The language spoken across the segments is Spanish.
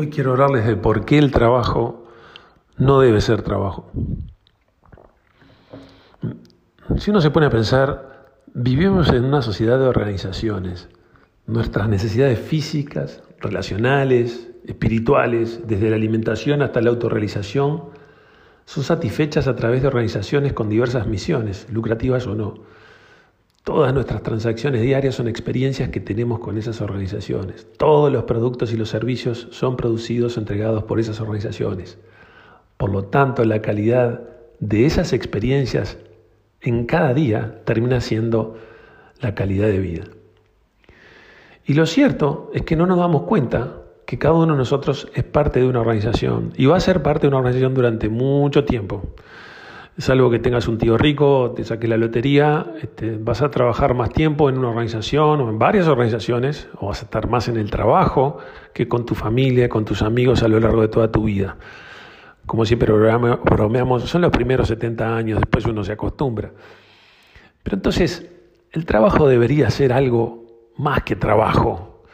Hoy quiero hablarles de por qué el trabajo no debe ser trabajo. Si uno se pone a pensar, vivimos en una sociedad de organizaciones. Nuestras necesidades físicas, relacionales, espirituales, desde la alimentación hasta la autorrealización, son satisfechas a través de organizaciones con diversas misiones, lucrativas o no. Todas nuestras transacciones diarias son experiencias que tenemos con esas organizaciones. Todos los productos y los servicios son producidos o entregados por esas organizaciones. Por lo tanto, la calidad de esas experiencias en cada día termina siendo la calidad de vida. Y lo cierto es que no nos damos cuenta que cada uno de nosotros es parte de una organización y va a ser parte de una organización durante mucho tiempo salvo que tengas un tío rico, te saques la lotería, este, vas a trabajar más tiempo en una organización o en varias organizaciones, o vas a estar más en el trabajo que con tu familia, con tus amigos a lo largo de toda tu vida. Como siempre bromeamos, son los primeros 70 años, después uno se acostumbra. Pero entonces, el trabajo debería ser algo más que trabajo.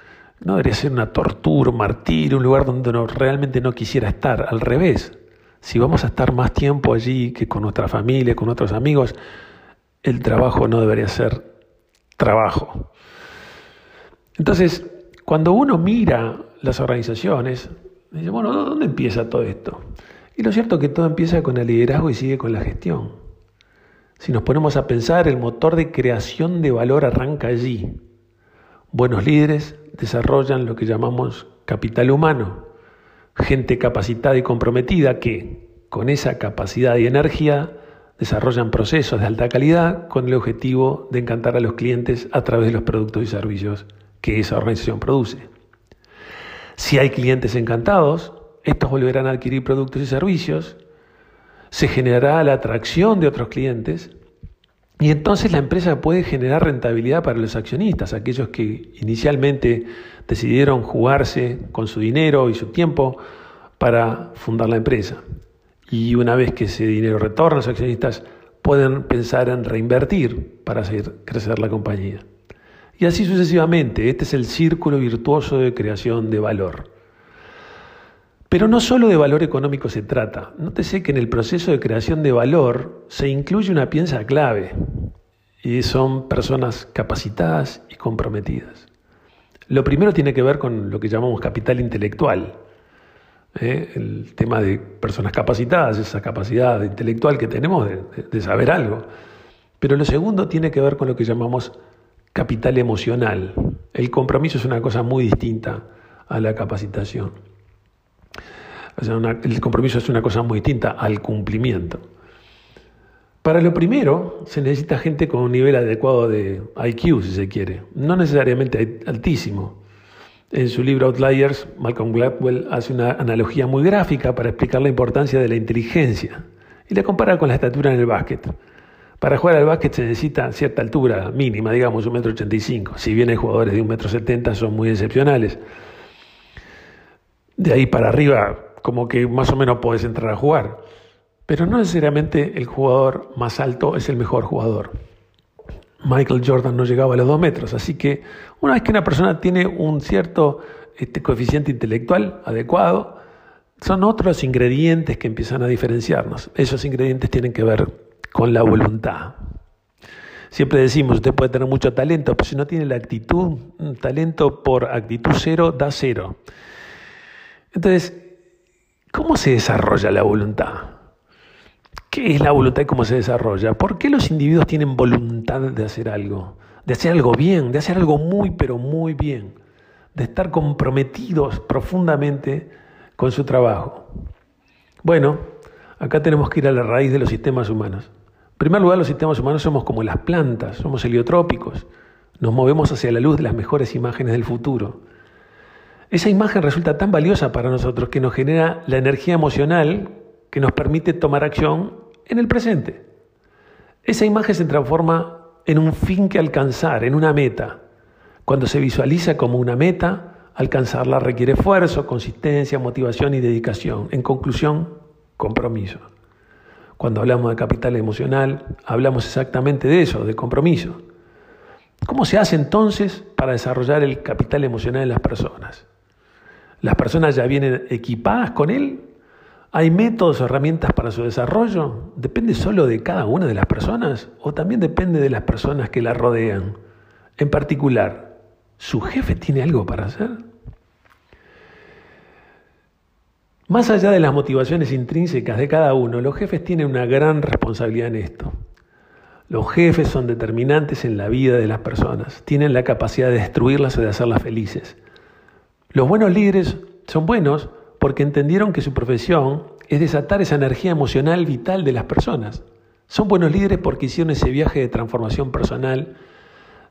No debería ser una tortura, un martirio, un lugar donde uno realmente no quisiera estar. Al revés, si vamos a estar más tiempo allí que con nuestra familia, con otros amigos, el trabajo no debería ser trabajo. Entonces, cuando uno mira las organizaciones, dice, bueno, ¿dónde empieza todo esto? Y lo cierto es que todo empieza con el liderazgo y sigue con la gestión. Si nos ponemos a pensar, el motor de creación de valor arranca allí. Buenos líderes desarrollan lo que llamamos capital humano, gente capacitada y comprometida que, con esa capacidad y energía, desarrollan procesos de alta calidad con el objetivo de encantar a los clientes a través de los productos y servicios que esa organización produce. Si hay clientes encantados, estos volverán a adquirir productos y servicios, se generará la atracción de otros clientes y entonces la empresa puede generar rentabilidad para los accionistas, aquellos que inicialmente decidieron jugarse con su dinero y su tiempo para fundar la empresa. Y una vez que ese dinero retorna, los accionistas pueden pensar en reinvertir para hacer crecer la compañía. Y así sucesivamente, este es el círculo virtuoso de creación de valor. Pero no solo de valor económico se trata. Nótese que en el proceso de creación de valor se incluye una pieza clave y son personas capacitadas y comprometidas. Lo primero tiene que ver con lo que llamamos capital intelectual, ¿eh? el tema de personas capacitadas, esa capacidad intelectual que tenemos de, de saber algo. Pero lo segundo tiene que ver con lo que llamamos capital emocional. El compromiso es una cosa muy distinta a la capacitación el compromiso es una cosa muy distinta al cumplimiento. Para lo primero, se necesita gente con un nivel adecuado de IQ, si se quiere, no necesariamente altísimo. En su libro Outliers, Malcolm Gladwell hace una analogía muy gráfica para explicar la importancia de la inteligencia y la compara con la estatura en el básquet. Para jugar al básquet se necesita cierta altura mínima, digamos un metro ochenta y cinco. Si bien hay jugadores de un metro setenta, son muy excepcionales. De ahí para arriba como que más o menos puedes entrar a jugar. Pero no necesariamente el jugador más alto es el mejor jugador. Michael Jordan no llegaba a los dos metros, así que una vez que una persona tiene un cierto este, coeficiente intelectual adecuado, son otros ingredientes que empiezan a diferenciarnos. Esos ingredientes tienen que ver con la voluntad. Siempre decimos, usted puede tener mucho talento, pero si no tiene la actitud, talento por actitud cero da cero. Entonces, ¿Cómo se desarrolla la voluntad? ¿Qué es la voluntad y cómo se desarrolla? ¿Por qué los individuos tienen voluntad de hacer algo? De hacer algo bien, de hacer algo muy, pero muy bien. De estar comprometidos profundamente con su trabajo. Bueno, acá tenemos que ir a la raíz de los sistemas humanos. En primer lugar, los sistemas humanos somos como las plantas, somos heliotrópicos. Nos movemos hacia la luz de las mejores imágenes del futuro. Esa imagen resulta tan valiosa para nosotros que nos genera la energía emocional que nos permite tomar acción en el presente. Esa imagen se transforma en un fin que alcanzar, en una meta. Cuando se visualiza como una meta, alcanzarla requiere esfuerzo, consistencia, motivación y dedicación. En conclusión, compromiso. Cuando hablamos de capital emocional, hablamos exactamente de eso, de compromiso. ¿Cómo se hace entonces para desarrollar el capital emocional en las personas? ¿Las personas ya vienen equipadas con él? ¿Hay métodos o herramientas para su desarrollo? ¿Depende solo de cada una de las personas o también depende de las personas que la rodean? En particular, ¿su jefe tiene algo para hacer? Más allá de las motivaciones intrínsecas de cada uno, los jefes tienen una gran responsabilidad en esto. Los jefes son determinantes en la vida de las personas, tienen la capacidad de destruirlas o de hacerlas felices. Los buenos líderes son buenos porque entendieron que su profesión es desatar esa energía emocional vital de las personas. Son buenos líderes porque hicieron ese viaje de transformación personal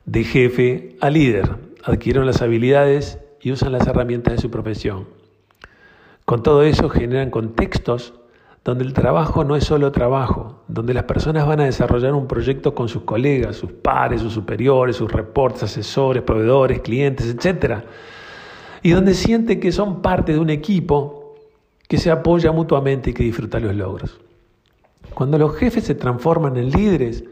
de jefe a líder, adquirieron las habilidades y usan las herramientas de su profesión. Con todo eso generan contextos donde el trabajo no es solo trabajo, donde las personas van a desarrollar un proyecto con sus colegas, sus pares, sus superiores, sus reportes, asesores, proveedores, clientes, etc. Y donde sienten que son parte de un equipo que se apoya mutuamente y que disfruta los logros. Cuando los jefes se transforman en líderes,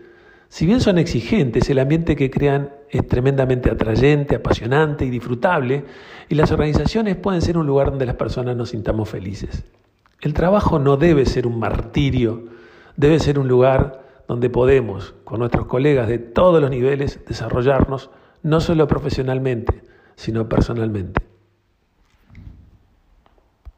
si bien son exigentes, el ambiente que crean es tremendamente atrayente, apasionante y disfrutable, y las organizaciones pueden ser un lugar donde las personas nos sintamos felices. El trabajo no debe ser un martirio, debe ser un lugar donde podemos, con nuestros colegas de todos los niveles, desarrollarnos, no solo profesionalmente, sino personalmente.